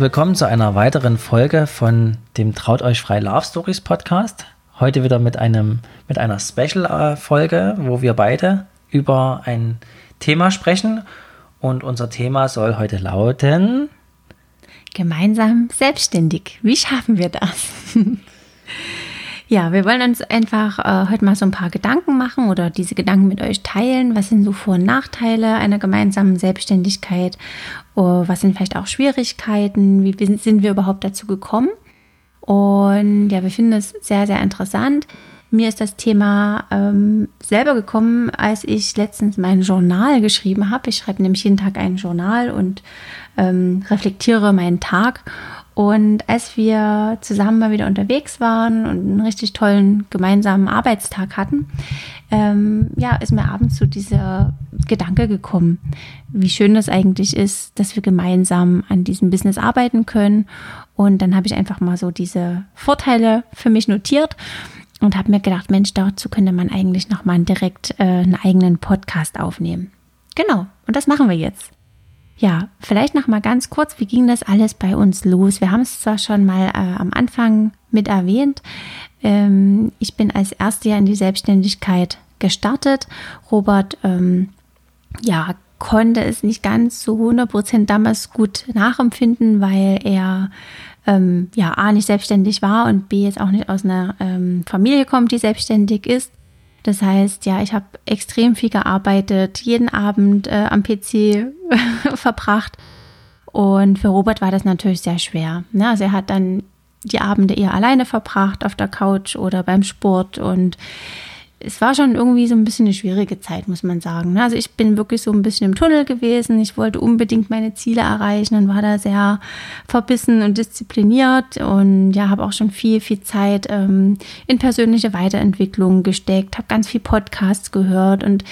Willkommen zu einer weiteren Folge von dem Traut euch frei Love Stories Podcast. Heute wieder mit einem mit einer Special Folge, wo wir beide über ein Thema sprechen und unser Thema soll heute lauten gemeinsam selbstständig. Wie schaffen wir das? Ja, wir wollen uns einfach äh, heute mal so ein paar Gedanken machen oder diese Gedanken mit euch teilen. Was sind so Vor- und Nachteile einer gemeinsamen Selbstständigkeit? Oh, was sind vielleicht auch Schwierigkeiten? Wie sind wir überhaupt dazu gekommen? Und ja, wir finden es sehr, sehr interessant. Mir ist das Thema ähm, selber gekommen, als ich letztens mein Journal geschrieben habe. Ich schreibe nämlich jeden Tag ein Journal und ähm, reflektiere meinen Tag. Und als wir zusammen mal wieder unterwegs waren und einen richtig tollen gemeinsamen Arbeitstag hatten, ähm, ja, ist mir abends so dieser Gedanke gekommen, wie schön das eigentlich ist, dass wir gemeinsam an diesem Business arbeiten können. Und dann habe ich einfach mal so diese Vorteile für mich notiert und habe mir gedacht, Mensch, dazu könnte man eigentlich nochmal direkt äh, einen eigenen Podcast aufnehmen. Genau, und das machen wir jetzt. Ja, vielleicht noch mal ganz kurz, wie ging das alles bei uns los? Wir haben es zwar schon mal äh, am Anfang mit erwähnt. Ähm, ich bin als erste Jahr in die Selbstständigkeit gestartet. Robert, ähm, ja, konnte es nicht ganz so 100% damals gut nachempfinden, weil er ähm, ja A nicht selbstständig war und B jetzt auch nicht aus einer ähm, Familie kommt, die selbstständig ist. Das heißt, ja, ich habe extrem viel gearbeitet, jeden Abend äh, am PC verbracht. Und für Robert war das natürlich sehr schwer. Ne? Also er hat dann die Abende eher alleine verbracht auf der Couch oder beim Sport und es war schon irgendwie so ein bisschen eine schwierige Zeit, muss man sagen. Also ich bin wirklich so ein bisschen im Tunnel gewesen. Ich wollte unbedingt meine Ziele erreichen und war da sehr verbissen und diszipliniert und ja, habe auch schon viel, viel Zeit ähm, in persönliche Weiterentwicklung gesteckt, habe ganz viel Podcasts gehört und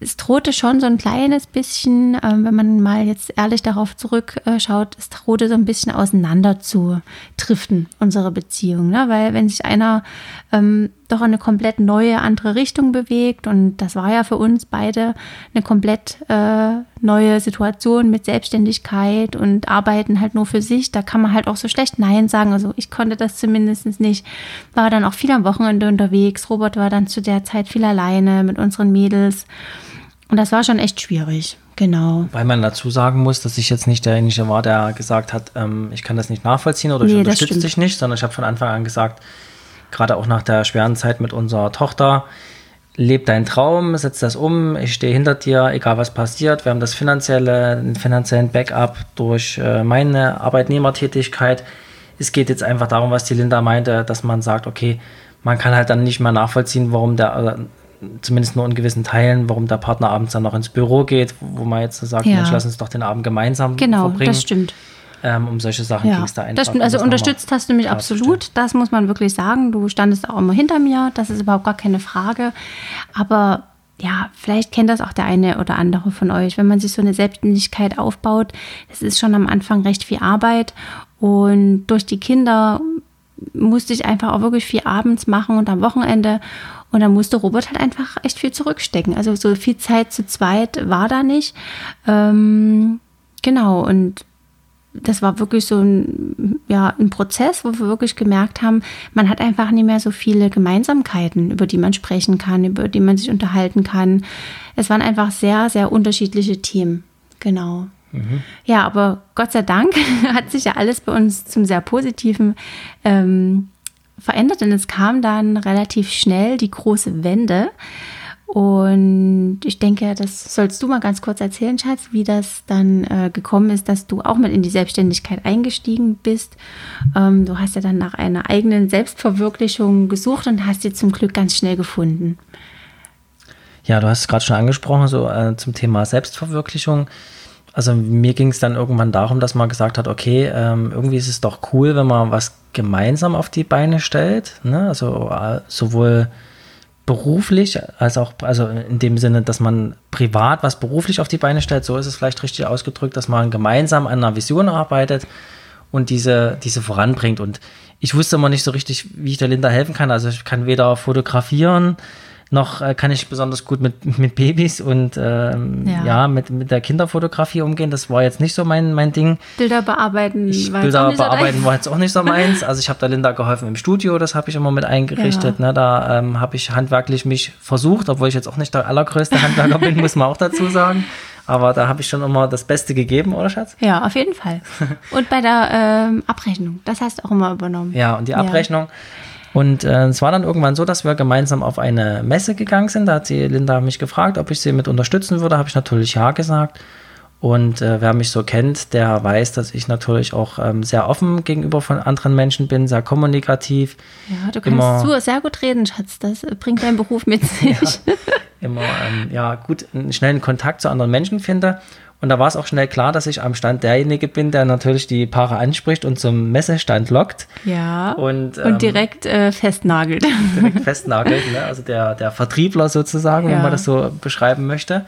es drohte schon so ein kleines bisschen, ähm, wenn man mal jetzt ehrlich darauf zurückschaut, es drohte so ein bisschen auseinander zu driften, unsere Beziehung. Ne? Weil wenn sich einer ähm, doch in eine komplett neue, andere Richtung bewegt, und das war ja für uns beide eine komplett äh, neue Situation mit Selbstständigkeit und Arbeiten halt nur für sich, da kann man halt auch so schlecht Nein sagen. Also ich konnte das zumindest nicht. War dann auch viel am Wochenende unterwegs. Robert war dann zu der Zeit viel alleine mit unseren Mädels. Und das war schon echt schwierig. Genau. Weil man dazu sagen muss, dass ich jetzt nicht derjenige war, der gesagt hat, ähm, ich kann das nicht nachvollziehen oder ich nee, unterstütze dich nicht, sondern ich habe von Anfang an gesagt, gerade auch nach der schweren Zeit mit unserer Tochter, leb deinen Traum, setz das um, ich stehe hinter dir, egal was passiert. Wir haben das finanzielle, den finanziellen Backup durch äh, meine Arbeitnehmertätigkeit. Es geht jetzt einfach darum, was die Linda meinte, dass man sagt, okay, man kann halt dann nicht mehr nachvollziehen, warum der, zumindest nur in gewissen Teilen, warum der Partner abends dann noch ins Büro geht, wo man jetzt sagt, ja. Mensch, lass uns doch den Abend gemeinsam genau, verbringen. Genau, das stimmt. Ähm, um solche Sachen ja, ging es da einfach. Das stimmt, also unterstützt hast du mich absolut, das muss man wirklich sagen. Du standest auch immer hinter mir, das ist überhaupt gar keine Frage. Aber ja, vielleicht kennt das auch der eine oder andere von euch. Wenn man sich so eine Selbstständigkeit aufbaut, das ist schon am Anfang recht viel Arbeit. Und durch die Kinder musste ich einfach auch wirklich viel abends machen und am Wochenende. Und dann musste Robert halt einfach echt viel zurückstecken. Also so viel Zeit zu zweit war da nicht. Ähm, genau, und das war wirklich so ein, ja, ein Prozess, wo wir wirklich gemerkt haben, man hat einfach nicht mehr so viele Gemeinsamkeiten, über die man sprechen kann, über die man sich unterhalten kann. Es waren einfach sehr, sehr unterschiedliche Themen. Genau. Mhm. Ja, aber Gott sei Dank hat sich ja alles bei uns zum sehr Positiven ähm, verändert, denn es kam dann relativ schnell die große Wende. Und ich denke, das sollst du mal ganz kurz erzählen, Schatz, wie das dann äh, gekommen ist, dass du auch mit in die Selbstständigkeit eingestiegen bist. Ähm, du hast ja dann nach einer eigenen Selbstverwirklichung gesucht und hast sie zum Glück ganz schnell gefunden. Ja, du hast es gerade schon angesprochen, so äh, zum Thema Selbstverwirklichung. Also mir ging es dann irgendwann darum, dass man gesagt hat, okay, ähm, irgendwie ist es doch cool, wenn man was gemeinsam auf die Beine stellt. Ne? Also äh, sowohl beruflich als auch, also in dem Sinne, dass man privat was beruflich auf die Beine stellt, so ist es vielleicht richtig ausgedrückt, dass man gemeinsam an einer Vision arbeitet und diese, diese voranbringt. Und ich wusste immer nicht so richtig, wie ich der Linda helfen kann. Also ich kann weder fotografieren, noch äh, kann ich besonders gut mit, mit Babys und ähm, ja. ja, mit, mit der Kinderfotografie umgehen. Das war jetzt nicht so mein, mein Ding. Bilder bearbeiten ich, war Bilder bearbeiten war jetzt auch nicht so meins. Also ich habe der Linda geholfen im Studio, das habe ich immer mit eingerichtet. Ja. Ne, da ähm, habe ich handwerklich mich versucht, obwohl ich jetzt auch nicht der allergrößte Handwerker bin, muss man auch dazu sagen. Aber da habe ich schon immer das Beste gegeben, oder Schatz? Ja, auf jeden Fall. Und bei der ähm, Abrechnung, das hast du auch immer übernommen. Ja, und die Abrechnung. Ja und äh, es war dann irgendwann so, dass wir gemeinsam auf eine Messe gegangen sind. Da hat sie Linda mich gefragt, ob ich sie mit unterstützen würde. Habe ich natürlich ja gesagt. Und äh, wer mich so kennt, der weiß, dass ich natürlich auch ähm, sehr offen gegenüber von anderen Menschen bin, sehr kommunikativ. Ja, du kannst immer, so sehr gut reden, Schatz. Das bringt dein Beruf mit sich. Ja, immer ähm, ja, gut einen schnellen Kontakt zu anderen Menschen finde. Und da war es auch schnell klar, dass ich am Stand derjenige bin, der natürlich die Paare anspricht und zum Messestand lockt. Ja. Und, ähm, und direkt äh, festnagelt. Direkt festnagelt, ne? also der, der Vertriebler sozusagen, ja. wenn man das so beschreiben möchte.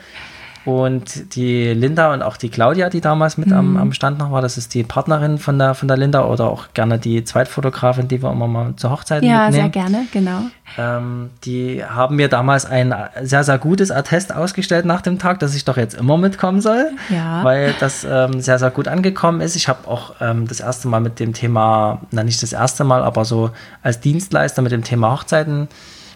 Und die Linda und auch die Claudia, die damals mit mhm. am, am Stand noch war, das ist die Partnerin von der, von der Linda oder auch gerne die Zweitfotografin, die wir immer mal zur Hochzeit ja, mitnehmen. Ja, sehr gerne, genau. Ähm, die haben mir damals ein sehr, sehr gutes Attest ausgestellt nach dem Tag, dass ich doch jetzt immer mitkommen soll, ja. weil das ähm, sehr, sehr gut angekommen ist. Ich habe auch ähm, das erste Mal mit dem Thema, na nicht das erste Mal, aber so als Dienstleister mit dem Thema Hochzeiten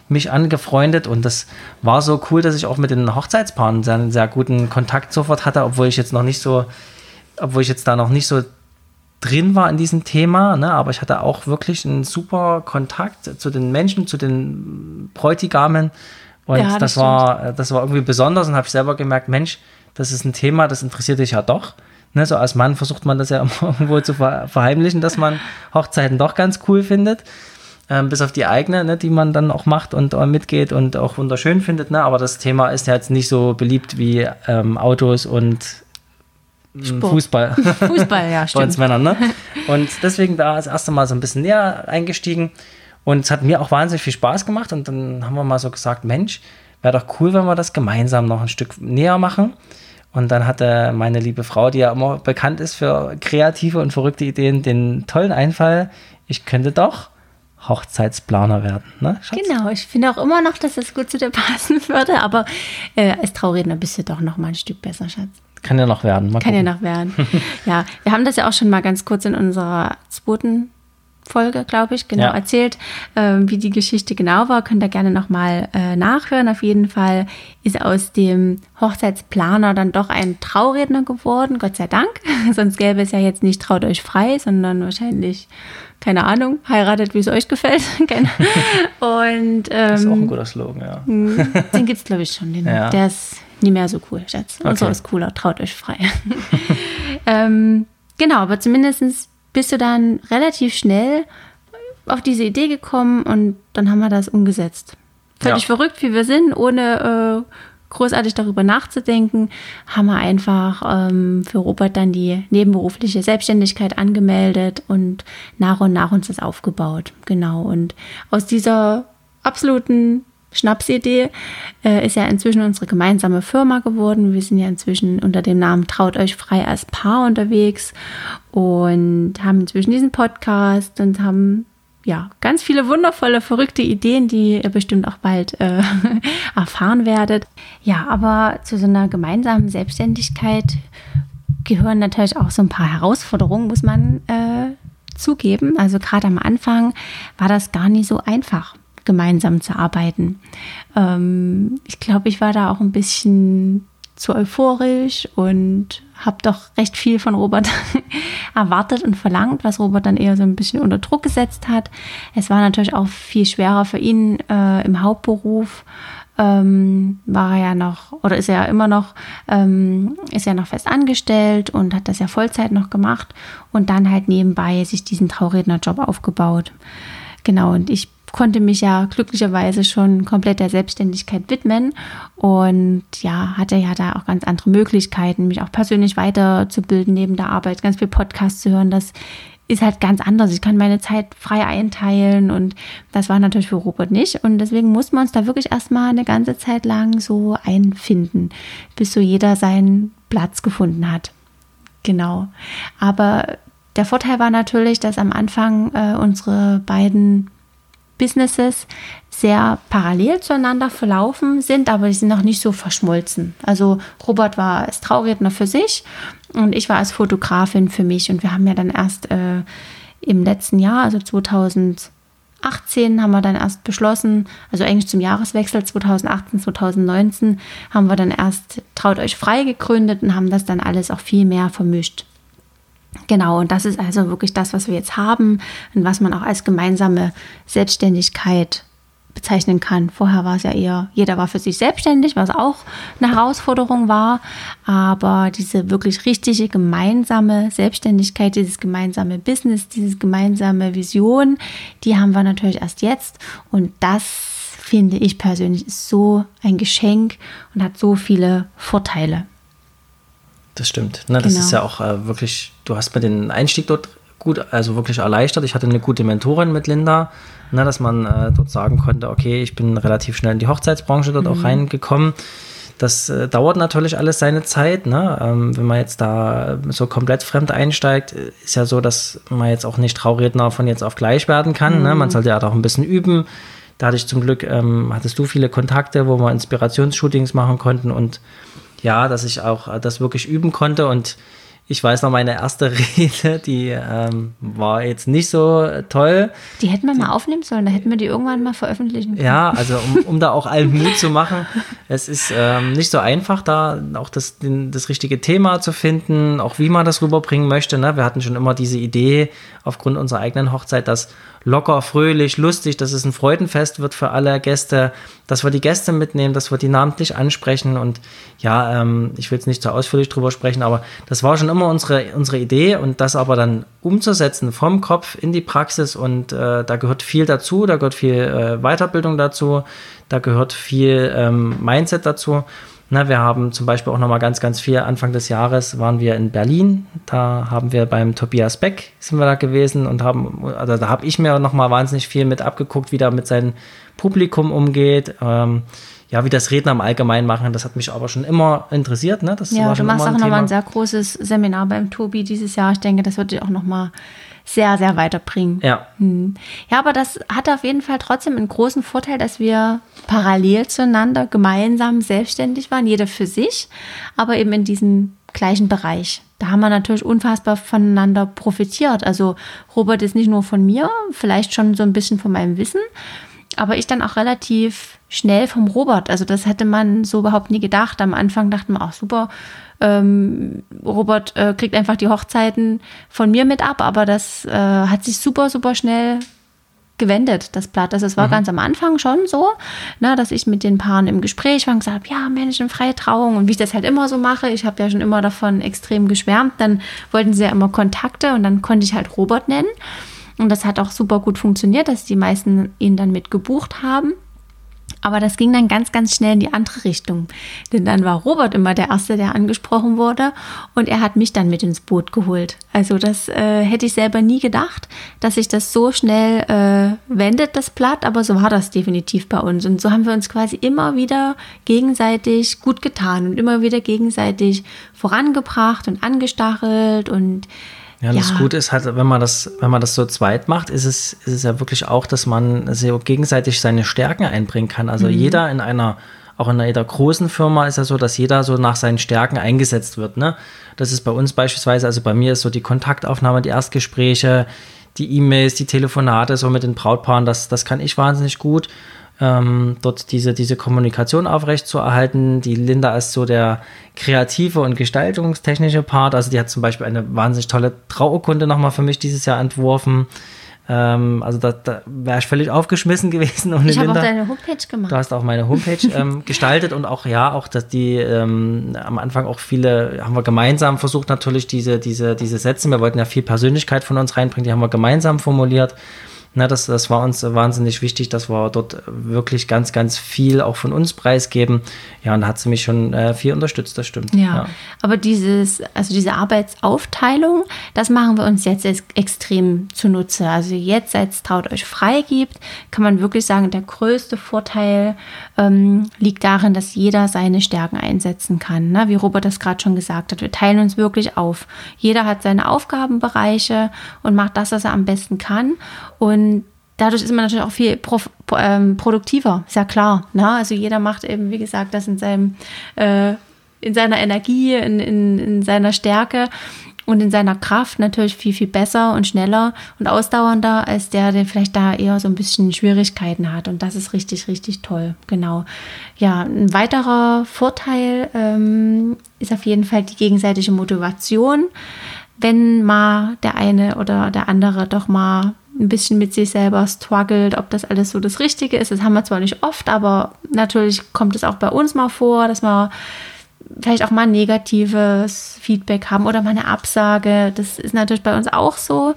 mich angefreundet und das war so cool, dass ich auch mit den Hochzeitspaaren einen sehr guten Kontakt sofort hatte, obwohl ich jetzt noch nicht so, obwohl ich jetzt da noch nicht so drin war in diesem Thema, ne, aber ich hatte auch wirklich einen super Kontakt zu den Menschen, zu den Bräutigamen. Und ja, das, das war, das war irgendwie besonders und habe ich selber gemerkt, Mensch, das ist ein Thema, das interessiert dich ja doch. Ne, so als Mann versucht man das ja immer irgendwo zu verheimlichen, dass man Hochzeiten doch ganz cool findet ähm, bis auf die eigene, ne, die man dann auch macht und äh, mitgeht und auch wunderschön findet. Ne? Aber das Thema ist ja jetzt nicht so beliebt wie ähm, Autos und ähm, Sport. Fußball. Fußball, ja, stimmt. Bei uns Männern, ne? Und deswegen da das erste Mal so ein bisschen näher eingestiegen. Und es hat mir auch wahnsinnig viel Spaß gemacht. Und dann haben wir mal so gesagt, Mensch, wäre doch cool, wenn wir das gemeinsam noch ein Stück näher machen. Und dann hatte meine liebe Frau, die ja immer bekannt ist für kreative und verrückte Ideen, den tollen Einfall, ich könnte doch Hochzeitsplaner werden. Ne, genau, ich finde auch immer noch, dass das gut zu dir passen würde, aber äh, als Trauredner bist du doch noch mal ein Stück besser, Schatz. Kann ja noch werden. Kann ja noch werden. ja, wir haben das ja auch schon mal ganz kurz in unserer zweiten Folge, glaube ich, genau ja. erzählt, äh, wie die Geschichte genau war. Könnt ihr gerne nochmal äh, nachhören. Auf jeden Fall ist aus dem Hochzeitsplaner dann doch ein Trauredner geworden, Gott sei Dank. Sonst gäbe es ja jetzt nicht Traut euch frei, sondern wahrscheinlich keine Ahnung, heiratet, wie es euch gefällt. und, ähm, das ist auch ein ähm, guter Slogan, ja. Hm, den gibt es, glaube ich, schon. Den, ja. Der ist nie mehr so cool, Schatz. Okay. Unser ist cooler, traut euch frei. ähm, genau, aber zumindest bist du dann relativ schnell auf diese Idee gekommen und dann haben wir das umgesetzt. Völlig ja. verrückt, wie wir sind, ohne äh, großartig darüber nachzudenken, haben wir einfach ähm, für Robert dann die nebenberufliche Selbstständigkeit angemeldet und nach und nach uns das aufgebaut. Genau. Und aus dieser absoluten Schnapsidee äh, ist ja inzwischen unsere gemeinsame Firma geworden. Wir sind ja inzwischen unter dem Namen Traut euch frei als Paar unterwegs und haben inzwischen diesen Podcast und haben ja, ganz viele wundervolle, verrückte Ideen, die ihr bestimmt auch bald äh, erfahren werdet. Ja, aber zu so einer gemeinsamen Selbstständigkeit gehören natürlich auch so ein paar Herausforderungen, muss man äh, zugeben. Also gerade am Anfang war das gar nicht so einfach, gemeinsam zu arbeiten. Ähm, ich glaube, ich war da auch ein bisschen zu euphorisch und habe doch recht viel von Robert erwartet und verlangt, was Robert dann eher so ein bisschen unter Druck gesetzt hat. Es war natürlich auch viel schwerer für ihn äh, im Hauptberuf. Ähm, war er ja noch oder ist er ja immer noch, ähm, ist ja noch fest angestellt und hat das ja Vollzeit noch gemacht und dann halt nebenbei sich diesen Traurednerjob aufgebaut. Genau, und ich konnte mich ja glücklicherweise schon komplett der Selbstständigkeit widmen und ja, hatte ja da auch ganz andere Möglichkeiten, mich auch persönlich weiterzubilden neben der Arbeit, ganz viel Podcasts zu hören. Das ist halt ganz anders. Ich kann meine Zeit frei einteilen und das war natürlich für Robert nicht. Und deswegen muss man uns da wirklich erstmal eine ganze Zeit lang so einfinden, bis so jeder seinen Platz gefunden hat. Genau. Aber der Vorteil war natürlich, dass am Anfang äh, unsere beiden Businesses sehr parallel zueinander verlaufen sind, aber die sind noch nicht so verschmolzen. Also Robert war als Trauredner für sich und ich war als Fotografin für mich. Und wir haben ja dann erst äh, im letzten Jahr, also 2018, haben wir dann erst beschlossen, also eigentlich zum Jahreswechsel 2018, 2019, haben wir dann erst Traut euch frei gegründet und haben das dann alles auch viel mehr vermischt. Genau, und das ist also wirklich das, was wir jetzt haben und was man auch als gemeinsame Selbstständigkeit bezeichnen kann. Vorher war es ja eher, jeder war für sich selbstständig, was auch eine Herausforderung war. Aber diese wirklich richtige gemeinsame Selbstständigkeit, dieses gemeinsame Business, diese gemeinsame Vision, die haben wir natürlich erst jetzt. Und das finde ich persönlich ist so ein Geschenk und hat so viele Vorteile. Das stimmt. Ne, das genau. ist ja auch äh, wirklich, du hast mir den Einstieg dort gut, also wirklich erleichtert. Ich hatte eine gute Mentorin mit Linda, ne, dass man äh, dort sagen konnte, okay, ich bin relativ schnell in die Hochzeitsbranche dort mhm. auch reingekommen. Das äh, dauert natürlich alles seine Zeit. Ne? Ähm, wenn man jetzt da so komplett fremd einsteigt, ist ja so, dass man jetzt auch nicht Trauredner von jetzt auf gleich werden kann. Mhm. Ne? Man sollte ja auch ein bisschen üben. Da hatte ich zum Glück, ähm, hattest du viele Kontakte, wo wir Inspirationsshootings machen konnten und ja, dass ich auch äh, das wirklich üben konnte und ich weiß noch, meine erste Rede, die ähm, war jetzt nicht so toll. Die hätten wir mal aufnehmen sollen, da hätten wir die irgendwann mal veröffentlichen können. Ja, also um, um da auch allen Mut zu machen. Es ist ähm, nicht so einfach, da auch das, den, das richtige Thema zu finden, auch wie man das rüberbringen möchte. Ne? Wir hatten schon immer diese Idee aufgrund unserer eigenen Hochzeit, dass locker, fröhlich, lustig, dass es ein Freudenfest wird für alle Gäste, dass wir die Gäste mitnehmen, dass wir die namentlich ansprechen und ja, ähm, ich will jetzt nicht zu ausführlich drüber sprechen, aber das war schon immer unsere, unsere Idee und das aber dann umzusetzen vom Kopf in die Praxis und äh, da gehört viel dazu, da gehört viel äh, Weiterbildung dazu, da gehört viel ähm, Mindset dazu na, wir haben zum Beispiel auch noch mal ganz, ganz viel. Anfang des Jahres waren wir in Berlin. Da haben wir beim Tobias Beck sind wir da gewesen und haben, also da habe ich mir noch mal wahnsinnig viel mit abgeguckt, wie er mit seinem Publikum umgeht. Ähm, ja, wie das Redner im Allgemeinen machen, das hat mich aber schon immer interessiert. Ne? Das ja, du machst auch nochmal ein sehr großes Seminar beim Tobi dieses Jahr. Ich denke, das wird dir auch nochmal sehr, sehr weiterbringen. Ja. Hm. Ja, aber das hat auf jeden Fall trotzdem einen großen Vorteil, dass wir parallel zueinander gemeinsam selbstständig waren, jeder für sich, aber eben in diesem gleichen Bereich. Da haben wir natürlich unfassbar voneinander profitiert. Also Robert ist nicht nur von mir, vielleicht schon so ein bisschen von meinem Wissen, aber ich dann auch relativ schnell vom Robert. Also das hätte man so überhaupt nie gedacht. Am Anfang dachten wir auch super, ähm, Robert äh, kriegt einfach die Hochzeiten von mir mit ab, aber das äh, hat sich super, super schnell gewendet, das Blatt. Also es war mhm. ganz am Anfang schon so, ne, dass ich mit den Paaren im Gespräch war und gesagt habe, ja, Mensch, eine freie Trauung und wie ich das halt immer so mache. Ich habe ja schon immer davon extrem geschwärmt. Dann wollten sie ja immer Kontakte und dann konnte ich halt Robert nennen. Und das hat auch super gut funktioniert, dass die meisten ihn dann mit gebucht haben. Aber das ging dann ganz, ganz schnell in die andere Richtung. Denn dann war Robert immer der Erste, der angesprochen wurde und er hat mich dann mit ins Boot geholt. Also das äh, hätte ich selber nie gedacht, dass sich das so schnell äh, wendet, das Blatt, aber so war das definitiv bei uns. Und so haben wir uns quasi immer wieder gegenseitig gut getan und immer wieder gegenseitig vorangebracht und angestachelt und ja, das ja. Gute ist halt, wenn man das, wenn man das so zweit macht, ist es, ist es ja wirklich auch, dass man so gegenseitig seine Stärken einbringen kann. Also mhm. jeder in einer, auch in einer großen Firma ist ja so, dass jeder so nach seinen Stärken eingesetzt wird. Ne? Das ist bei uns beispielsweise, also bei mir ist so die Kontaktaufnahme, die Erstgespräche, die E-Mails, die Telefonate so mit den Brautpaaren, das, das kann ich wahnsinnig gut ähm, dort diese, diese Kommunikation aufrechtzuerhalten. Die Linda ist so der kreative und gestaltungstechnische Part. Also die hat zum Beispiel eine wahnsinnig tolle Trauurkunde nochmal für mich dieses Jahr entworfen. Ähm, also da, da wäre ich völlig aufgeschmissen gewesen ohne Ich habe auch deine Homepage gemacht. Du hast auch meine Homepage ähm, gestaltet und auch ja, auch dass die ähm, am Anfang auch viele haben wir gemeinsam versucht natürlich diese diese diese Sätze. Wir wollten ja viel Persönlichkeit von uns reinbringen. Die haben wir gemeinsam formuliert. Na, das, das war uns wahnsinnig wichtig, dass wir dort wirklich ganz, ganz viel auch von uns preisgeben. Ja, und da hat sie mich schon äh, viel unterstützt, das stimmt. Ja, ja, aber dieses, also diese Arbeitsaufteilung, das machen wir uns jetzt extrem zunutze. Also jetzt, seit es Traut euch frei gibt, kann man wirklich sagen, der größte Vorteil ähm, liegt darin, dass jeder seine Stärken einsetzen kann. Ne? Wie Robert das gerade schon gesagt hat, wir teilen uns wirklich auf. Jeder hat seine Aufgabenbereiche und macht das, was er am besten kann. Und dadurch ist man natürlich auch viel pro, ähm, produktiver, ist ja klar. Ne? Also jeder macht eben, wie gesagt, das in seinem äh, in seiner Energie, in, in, in seiner Stärke und in seiner Kraft natürlich viel, viel besser und schneller und ausdauernder als der, der vielleicht da eher so ein bisschen Schwierigkeiten hat. Und das ist richtig, richtig toll. Genau. Ja, ein weiterer Vorteil ähm, ist auf jeden Fall die gegenseitige Motivation. Wenn mal der eine oder der andere doch mal ein bisschen mit sich selber struggelt, ob das alles so das Richtige ist. Das haben wir zwar nicht oft, aber natürlich kommt es auch bei uns mal vor, dass wir vielleicht auch mal negatives Feedback haben oder mal eine Absage. Das ist natürlich bei uns auch so.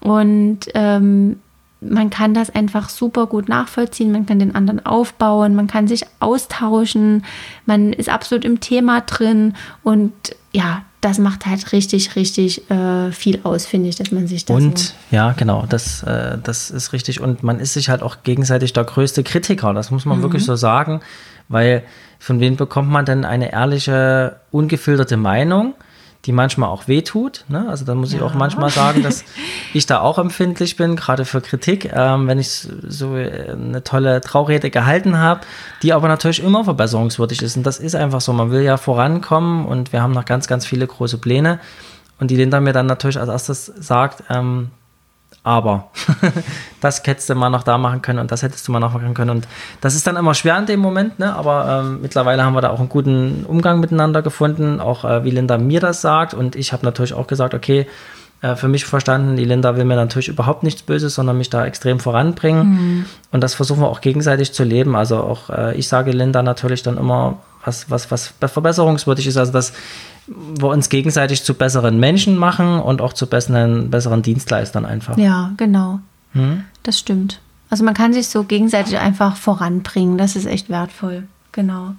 Und ähm, man kann das einfach super gut nachvollziehen, man kann den anderen aufbauen, man kann sich austauschen, man ist absolut im Thema drin und ja, das macht halt richtig, richtig äh, viel aus, finde ich, dass man sich das. Und so ja, genau, das, äh, das ist richtig. Und man ist sich halt auch gegenseitig der größte Kritiker, das muss man mhm. wirklich so sagen, weil von wem bekommt man denn eine ehrliche, ungefilterte Meinung? Die manchmal auch wehtut. Ne? Also da muss ja. ich auch manchmal sagen, dass ich da auch empfindlich bin, gerade für Kritik, ähm, wenn ich so äh, eine tolle Traurede gehalten habe, die aber natürlich immer verbesserungswürdig ist. Und das ist einfach so. Man will ja vorankommen und wir haben noch ganz, ganz viele große Pläne. Und die Linda mir dann natürlich als erstes sagt, ähm, aber das hättest du mal noch da machen können und das hättest du mal noch machen können. Und das ist dann immer schwer in dem Moment, ne? aber ähm, mittlerweile haben wir da auch einen guten Umgang miteinander gefunden, auch äh, wie Linda mir das sagt. Und ich habe natürlich auch gesagt, okay, äh, für mich verstanden, die Linda will mir natürlich überhaupt nichts Böses, sondern mich da extrem voranbringen. Mhm. Und das versuchen wir auch gegenseitig zu leben. Also auch äh, ich sage Linda natürlich dann immer, was, was, was verbesserungswürdig ist. Also das wir uns gegenseitig zu besseren Menschen machen und auch zu besseren, besseren Dienstleistern einfach. Ja, genau. Hm? Das stimmt. Also man kann sich so gegenseitig einfach voranbringen. Das ist echt wertvoll. Genau.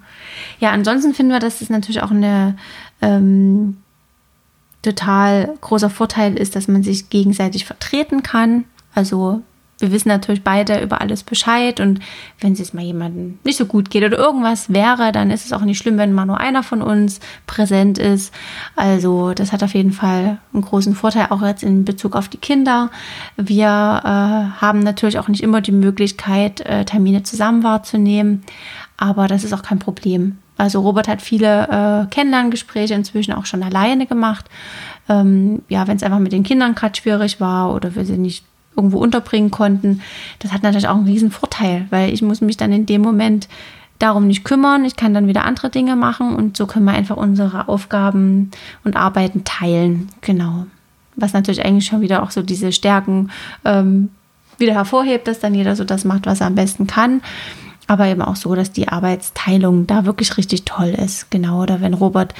Ja, ansonsten finden wir, dass es natürlich auch eine ähm, total großer Vorteil ist, dass man sich gegenseitig vertreten kann. Also wir wissen natürlich beide über alles Bescheid und wenn es jetzt mal jemandem nicht so gut geht oder irgendwas wäre, dann ist es auch nicht schlimm, wenn mal nur einer von uns präsent ist. Also das hat auf jeden Fall einen großen Vorteil, auch jetzt in Bezug auf die Kinder. Wir äh, haben natürlich auch nicht immer die Möglichkeit, äh, Termine zusammen wahrzunehmen, aber das ist auch kein Problem. Also Robert hat viele äh, Kennenlerngespräche inzwischen auch schon alleine gemacht. Ähm, ja, wenn es einfach mit den Kindern gerade schwierig war oder wir sie nicht irgendwo unterbringen konnten. Das hat natürlich auch einen riesen Vorteil, weil ich muss mich dann in dem Moment darum nicht kümmern. Ich kann dann wieder andere Dinge machen und so können wir einfach unsere Aufgaben und Arbeiten teilen. Genau. Was natürlich eigentlich schon wieder auch so diese Stärken ähm, wieder hervorhebt, dass dann jeder so das macht, was er am besten kann. Aber eben auch so, dass die Arbeitsteilung da wirklich richtig toll ist. Genau. Oder wenn Robert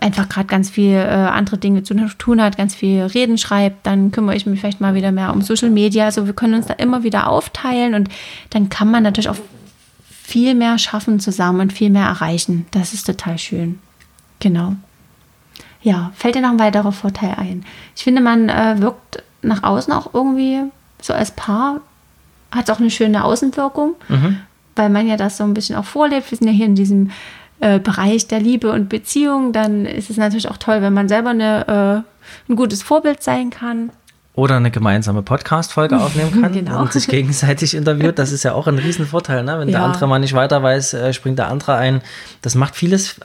einfach gerade ganz viel äh, andere Dinge zu tun hat, ganz viel Reden schreibt, dann kümmere ich mich vielleicht mal wieder mehr um Social Media. Also wir können uns da immer wieder aufteilen und dann kann man natürlich auch viel mehr schaffen zusammen und viel mehr erreichen. Das ist total schön. Genau. Ja, fällt dir noch ein weiterer Vorteil ein? Ich finde, man äh, wirkt nach außen auch irgendwie so als Paar, hat auch eine schöne Außenwirkung, mhm. weil man ja das so ein bisschen auch vorlebt. Wir sind ja hier in diesem äh, Bereich der Liebe und Beziehung, dann ist es natürlich auch toll, wenn man selber eine, äh, ein gutes Vorbild sein kann. Oder eine gemeinsame Podcast-Folge aufnehmen kann genau. und sich gegenseitig interviewt. Das ist ja auch ein Riesenvorteil, ne? Wenn ja. der andere mal nicht weiter weiß, äh, springt der andere ein. Das macht vieles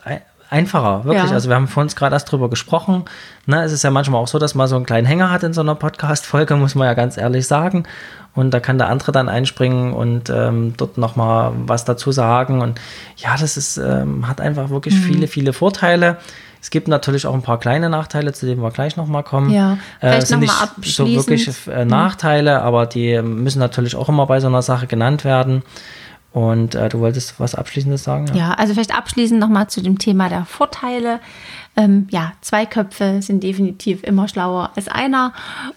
einfacher, wirklich. Ja. Also wir haben vor uns gerade erst drüber gesprochen. Ne, es ist ja manchmal auch so, dass man so einen kleinen Hänger hat in so einer Podcast-Folge, muss man ja ganz ehrlich sagen. Und da kann der andere dann einspringen und ähm, dort nochmal was dazu sagen. Und ja, das ist, ähm, hat einfach wirklich mhm. viele, viele Vorteile. Es gibt natürlich auch ein paar kleine Nachteile, zu denen wir gleich nochmal kommen. Ja, äh, sind nicht so wirklich äh, mhm. Nachteile, aber die müssen natürlich auch immer bei so einer Sache genannt werden. Und äh, du wolltest was Abschließendes sagen? Ja, ja also vielleicht abschließend nochmal zu dem Thema der Vorteile. Ähm, ja, zwei Köpfe sind definitiv immer schlauer als einer.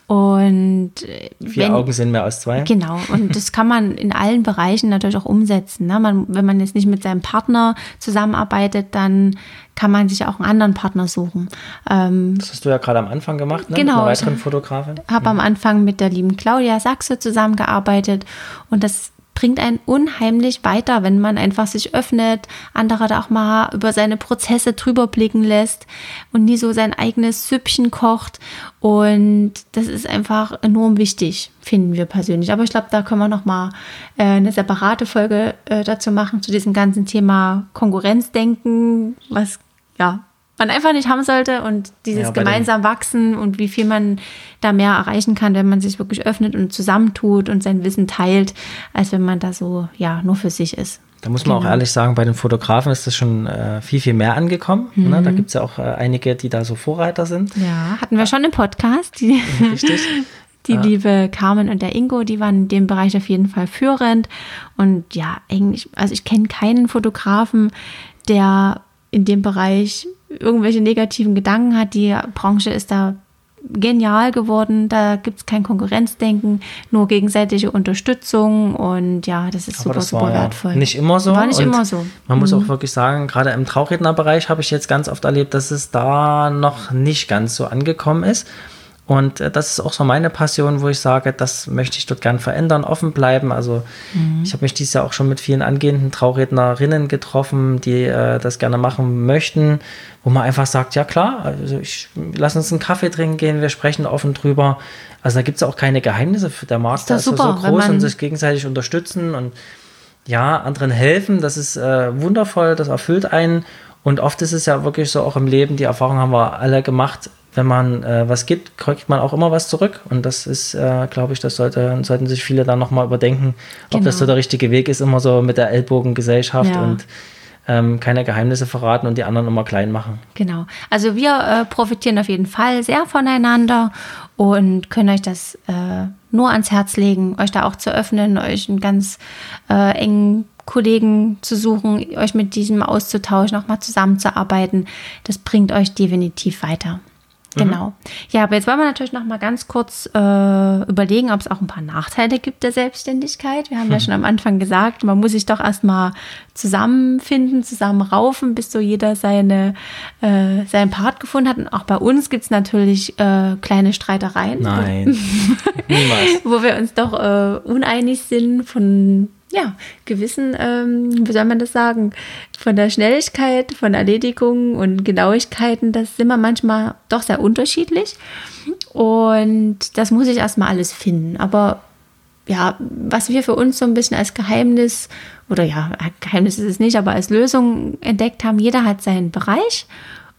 Und äh, vier wenn, Augen sind mehr als zwei. Genau. Und das kann man in allen Bereichen natürlich auch umsetzen. Ne? Man, wenn man jetzt nicht mit seinem Partner zusammenarbeitet, dann kann man sich auch einen anderen Partner suchen. Ähm, das hast du ja gerade am Anfang gemacht, ne? Genau. Mit einer weiteren Fotografin. Ich habe mhm. am Anfang mit der lieben Claudia Sachse zusammengearbeitet und das bringt einen unheimlich weiter, wenn man einfach sich öffnet, andere da auch mal über seine Prozesse drüber blicken lässt und nie so sein eigenes Süppchen kocht. Und das ist einfach enorm wichtig, finden wir persönlich. Aber ich glaube, da können wir noch mal äh, eine separate Folge äh, dazu machen zu diesem ganzen Thema Konkurrenzdenken, was ja man einfach nicht haben sollte und dieses ja, gemeinsam wachsen und wie viel man da mehr erreichen kann, wenn man sich wirklich öffnet und zusammentut und sein Wissen teilt, als wenn man da so ja nur für sich ist. Da muss man genau. auch ehrlich sagen, bei den Fotografen ist das schon äh, viel, viel mehr angekommen. Mhm. Ne? Da gibt es ja auch äh, einige, die da so Vorreiter sind. Ja, hatten wir schon im Podcast. Die, Richtig. Die ja. liebe Carmen und der Ingo, die waren in dem Bereich auf jeden Fall führend. Und ja, eigentlich, also ich kenne keinen Fotografen, der in dem Bereich irgendwelche negativen Gedanken hat. Die Branche ist da genial geworden. Da gibt es kein Konkurrenzdenken, nur gegenseitige Unterstützung und ja, das ist Aber super, das super wertvoll. Nicht immer so. War nicht immer so. Man mhm. muss auch wirklich sagen, gerade im Traurednerbereich habe ich jetzt ganz oft erlebt, dass es da noch nicht ganz so angekommen ist. Und äh, das ist auch so meine Passion, wo ich sage, das möchte ich dort gern verändern, offen bleiben. Also mhm. ich habe mich dieses Jahr auch schon mit vielen angehenden Traurednerinnen getroffen, die äh, das gerne machen möchten, wo man einfach sagt, ja klar, also ich lass uns einen Kaffee trinken gehen, wir sprechen offen drüber. Also da gibt es auch keine Geheimnisse. Der Markt ist, ist super, so groß und sich gegenseitig unterstützen und ja, anderen helfen. Das ist äh, wundervoll, das erfüllt einen. Und oft ist es ja wirklich so auch im Leben, die Erfahrung haben wir alle gemacht, wenn man äh, was gibt, kriegt man auch immer was zurück. Und das ist, äh, glaube ich, das sollte, sollten sich viele dann nochmal überdenken, genau. ob das so genau. der richtige Weg ist, immer so mit der Ellbogengesellschaft ja. und ähm, keine Geheimnisse verraten und die anderen immer klein machen. Genau. Also wir äh, profitieren auf jeden Fall sehr voneinander und können euch das äh, nur ans Herz legen, euch da auch zu öffnen, euch einen ganz äh, engen Kollegen zu suchen, euch mit diesem auszutauschen, auch mal zusammenzuarbeiten. Das bringt euch definitiv weiter. Genau. Mhm. Ja, aber jetzt wollen wir natürlich noch mal ganz kurz äh, überlegen, ob es auch ein paar Nachteile gibt der Selbstständigkeit. Wir haben mhm. ja schon am Anfang gesagt, man muss sich doch erstmal zusammenfinden, zusammenraufen, bis so jeder seine, äh, seinen Part gefunden hat. Und auch bei uns gibt es natürlich äh, kleine Streitereien. Nein. Niemals. wo wir uns doch äh, uneinig sind von ja, gewissen, ähm, wie soll man das sagen, von der Schnelligkeit, von Erledigungen und Genauigkeiten, das sind wir manchmal doch sehr unterschiedlich. Und das muss ich erstmal alles finden. Aber ja, was wir für uns so ein bisschen als Geheimnis, oder ja, Geheimnis ist es nicht, aber als Lösung entdeckt haben, jeder hat seinen Bereich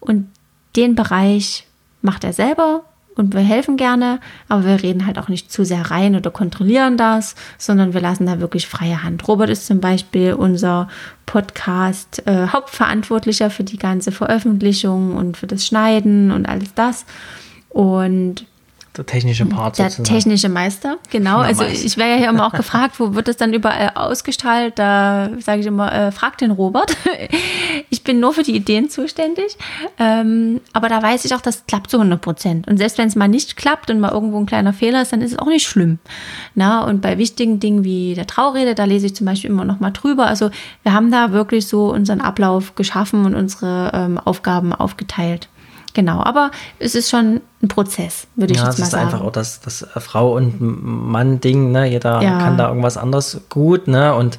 und den Bereich macht er selber und wir helfen gerne, aber wir reden halt auch nicht zu sehr rein oder kontrollieren das, sondern wir lassen da wirklich freie Hand. Robert ist zum Beispiel unser Podcast äh, Hauptverantwortlicher für die ganze Veröffentlichung und für das Schneiden und alles das. Und der technische Part Der sozusagen. technische Meister, genau. Na, also ich werde ja hier immer auch gefragt, wo wird das dann überall ausgestrahlt? Da sage ich immer, äh, frag den Robert. ich bin nur für die Ideen zuständig. Ähm, aber da weiß ich auch, das klappt zu 100 Prozent. Und selbst wenn es mal nicht klappt und mal irgendwo ein kleiner Fehler ist, dann ist es auch nicht schlimm. Na, und bei wichtigen Dingen wie der Traurede, da lese ich zum Beispiel immer noch mal drüber. Also wir haben da wirklich so unseren Ablauf geschaffen und unsere ähm, Aufgaben aufgeteilt. Genau, aber es ist schon ein Prozess, würde ich ja, jetzt mal sagen. Ja, es ist einfach auch das, das Frau- und Mann-Ding, ne? Jeder ja. kann da irgendwas anderes gut, ne? Und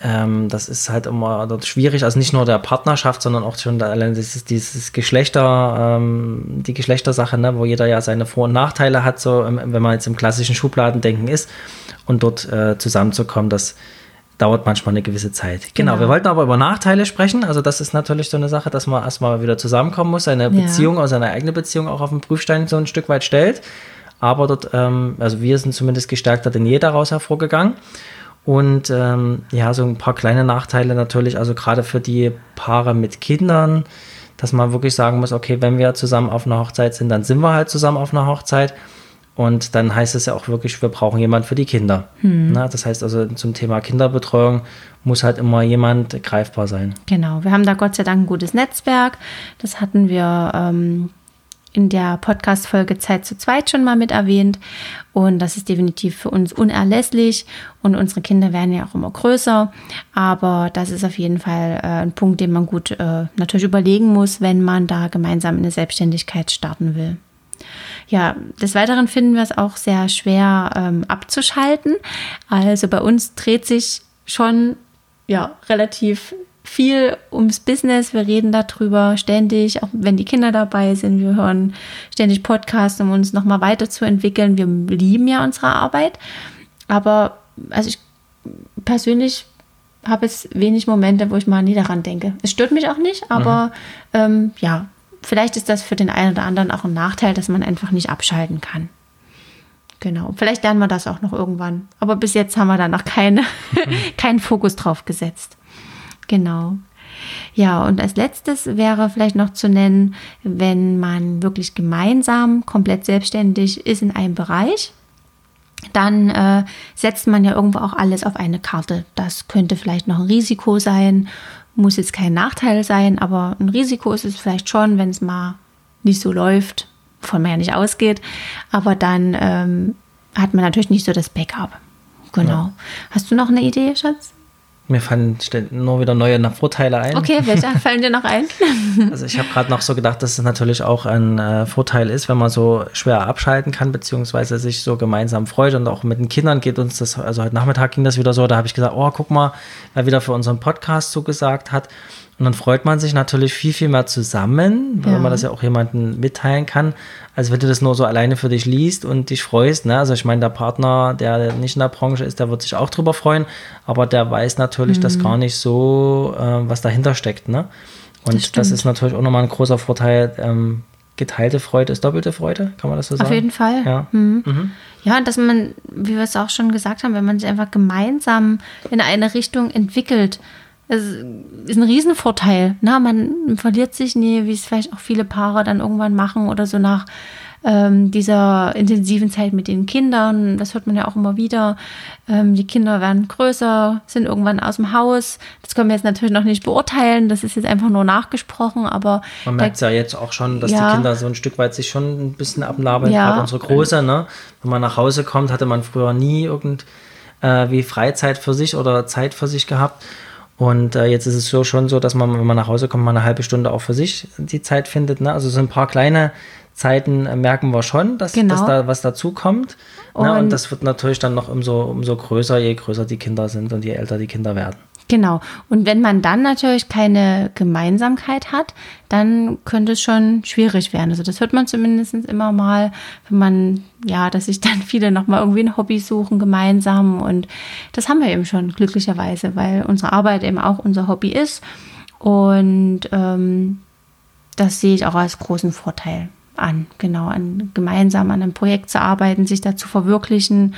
ähm, das ist halt immer dort schwierig, also nicht nur der Partnerschaft, sondern auch schon der, dieses, dieses Geschlechter, ähm, die Geschlechtersache, ne? wo jeder ja seine Vor- und Nachteile hat, so wenn man jetzt im klassischen Schubladendenken ist und dort äh, zusammenzukommen, das dauert manchmal eine gewisse Zeit. Genau. genau. wir wollten aber über Nachteile sprechen. Also das ist natürlich so eine Sache, dass man erstmal wieder zusammenkommen muss, seine ja. Beziehung, also seine eigene Beziehung auch auf den Prüfstein so ein Stück weit stellt. Aber dort, ähm, also wir sind zumindest gestärkter denn je daraus hervorgegangen. Und ähm, ja, so ein paar kleine Nachteile natürlich, also gerade für die Paare mit Kindern, dass man wirklich sagen muss, okay, wenn wir zusammen auf einer Hochzeit sind, dann sind wir halt zusammen auf einer Hochzeit. Und dann heißt es ja auch wirklich, wir brauchen jemand für die Kinder. Hm. Na, das heißt also zum Thema Kinderbetreuung muss halt immer jemand greifbar sein. Genau, wir haben da Gott sei Dank ein gutes Netzwerk. Das hatten wir ähm, in der Podcast-Folge Zeit zu zweit schon mal mit erwähnt. Und das ist definitiv für uns unerlässlich. Und unsere Kinder werden ja auch immer größer. Aber das ist auf jeden Fall äh, ein Punkt, den man gut äh, natürlich überlegen muss, wenn man da gemeinsam in eine Selbstständigkeit starten will. Ja, des Weiteren finden wir es auch sehr schwer ähm, abzuschalten. Also bei uns dreht sich schon ja relativ viel ums Business. Wir reden darüber ständig, auch wenn die Kinder dabei sind. Wir hören ständig Podcasts, um uns nochmal weiterzuentwickeln. Wir lieben ja unsere Arbeit. Aber also ich persönlich habe es wenig Momente, wo ich mal nie daran denke. Es stört mich auch nicht, aber mhm. ähm, ja, vielleicht ist das für den einen oder anderen auch ein Nachteil, dass man einfach nicht abschalten kann. Genau. Vielleicht lernen wir das auch noch irgendwann. Aber bis jetzt haben wir da noch keine, keinen Fokus drauf gesetzt. Genau. Ja, und als letztes wäre vielleicht noch zu nennen, wenn man wirklich gemeinsam komplett selbstständig ist in einem Bereich, dann äh, setzt man ja irgendwo auch alles auf eine Karte. Das könnte vielleicht noch ein Risiko sein muss jetzt kein Nachteil sein, aber ein Risiko ist es vielleicht schon, wenn es mal nicht so läuft, von man ja nicht ausgeht. Aber dann ähm, hat man natürlich nicht so das Backup. Genau. Ja. Hast du noch eine Idee, Schatz? Mir fallen nur wieder neue Vorteile ein. Okay, welche fallen dir noch ein? Also ich habe gerade noch so gedacht, dass es natürlich auch ein äh, Vorteil ist, wenn man so schwer abschalten kann, beziehungsweise sich so gemeinsam freut und auch mit den Kindern geht uns das, also heute Nachmittag ging das wieder so, da habe ich gesagt, oh, guck mal, wer wieder für unseren Podcast zugesagt hat. Und dann freut man sich natürlich viel, viel mehr zusammen, weil ja. man das ja auch jemandem mitteilen kann, als wenn du das nur so alleine für dich liest und dich freust. Ne? Also ich meine, der Partner, der nicht in der Branche ist, der wird sich auch drüber freuen, aber der weiß natürlich mhm. das gar nicht so, äh, was dahinter steckt. Ne? Und das, das, ist natürlich auch nochmal ein großer Vorteil. Ähm, geteilte Freude ist doppelte Freude, kann man das so sagen? Auf jeden Fall. Ja, mhm. Mhm. ja dass man, wie wir es auch schon gesagt haben, wenn man sich einfach gemeinsam in eine Richtung entwickelt, es ist ein Riesenvorteil. Na, man verliert sich nie, wie es vielleicht auch viele Paare dann irgendwann machen oder so nach ähm, dieser intensiven Zeit mit den Kindern. Das hört man ja auch immer wieder. Ähm, die Kinder werden größer, sind irgendwann aus dem Haus. Das können wir jetzt natürlich noch nicht beurteilen. Das ist jetzt einfach nur nachgesprochen, aber. Man merkt es ja jetzt auch schon, dass ja, die Kinder so ein Stück weit sich schon ein bisschen abnabeln. Ja, Gerade unsere Große, ne? Wenn man nach Hause kommt, hatte man früher nie irgend äh, Freizeit für sich oder Zeit für sich gehabt. Und äh, jetzt ist es so schon so, dass man, wenn man nach Hause kommt, mal eine halbe Stunde auch für sich die Zeit findet. Ne? Also so ein paar kleine Zeiten äh, merken wir schon, dass, genau. dass da was dazu kommt. Und, ne? und das wird natürlich dann noch umso, umso größer, je größer die Kinder sind und je älter die Kinder werden. Genau. Und wenn man dann natürlich keine Gemeinsamkeit hat, dann könnte es schon schwierig werden. Also das hört man zumindest immer mal, wenn man, ja, dass sich dann viele nochmal irgendwie ein Hobby suchen gemeinsam. Und das haben wir eben schon glücklicherweise, weil unsere Arbeit eben auch unser Hobby ist. Und ähm, das sehe ich auch als großen Vorteil an, genau, an gemeinsam an einem Projekt zu arbeiten, sich da zu verwirklichen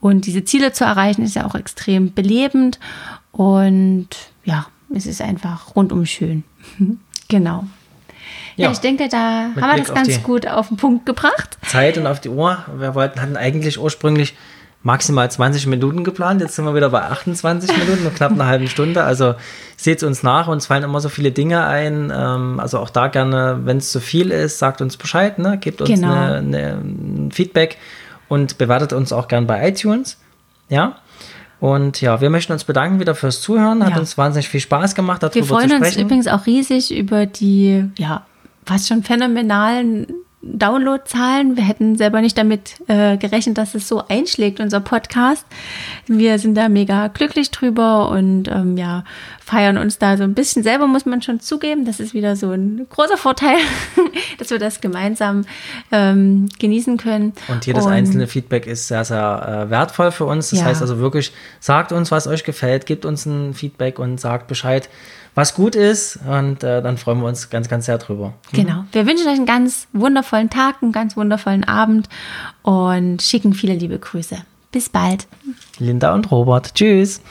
und diese Ziele zu erreichen, ist ja auch extrem belebend. Und ja, es ist einfach rundum schön. genau. Ja, ja, ich denke, da haben wir das ganz gut auf den Punkt gebracht. Zeit und auf die Uhr. Wir wollten, hatten eigentlich ursprünglich maximal 20 Minuten geplant. Jetzt sind wir wieder bei 28 Minuten und knapp eine halbe Stunde. Also seht uns nach. Uns fallen immer so viele Dinge ein. Ähm, also auch da gerne, wenn es zu viel ist, sagt uns Bescheid. Ne? Gebt uns genau. ein Feedback und bewertet uns auch gern bei iTunes. Ja. Und ja, wir möchten uns bedanken wieder fürs Zuhören. Hat ja. uns wahnsinnig viel Spaß gemacht, darüber zu sprechen. Wir freuen uns übrigens auch riesig über die, ja, fast schon phänomenalen Downloadzahlen. Wir hätten selber nicht damit äh, gerechnet, dass es so einschlägt, unser Podcast. Wir sind da mega glücklich drüber und ähm, ja, feiern uns da so ein bisschen selber, muss man schon zugeben. Das ist wieder so ein großer Vorteil, dass wir das gemeinsam ähm, genießen können. Und jedes und, einzelne Feedback ist sehr, sehr äh, wertvoll für uns. Das ja. heißt also wirklich, sagt uns, was euch gefällt, gebt uns ein Feedback und sagt Bescheid was gut ist. Und äh, dann freuen wir uns ganz, ganz sehr drüber. Mhm. Genau. Wir wünschen euch einen ganz wundervollen Tag, einen ganz wundervollen Abend und schicken viele liebe Grüße. Bis bald. Linda und Robert. Tschüss.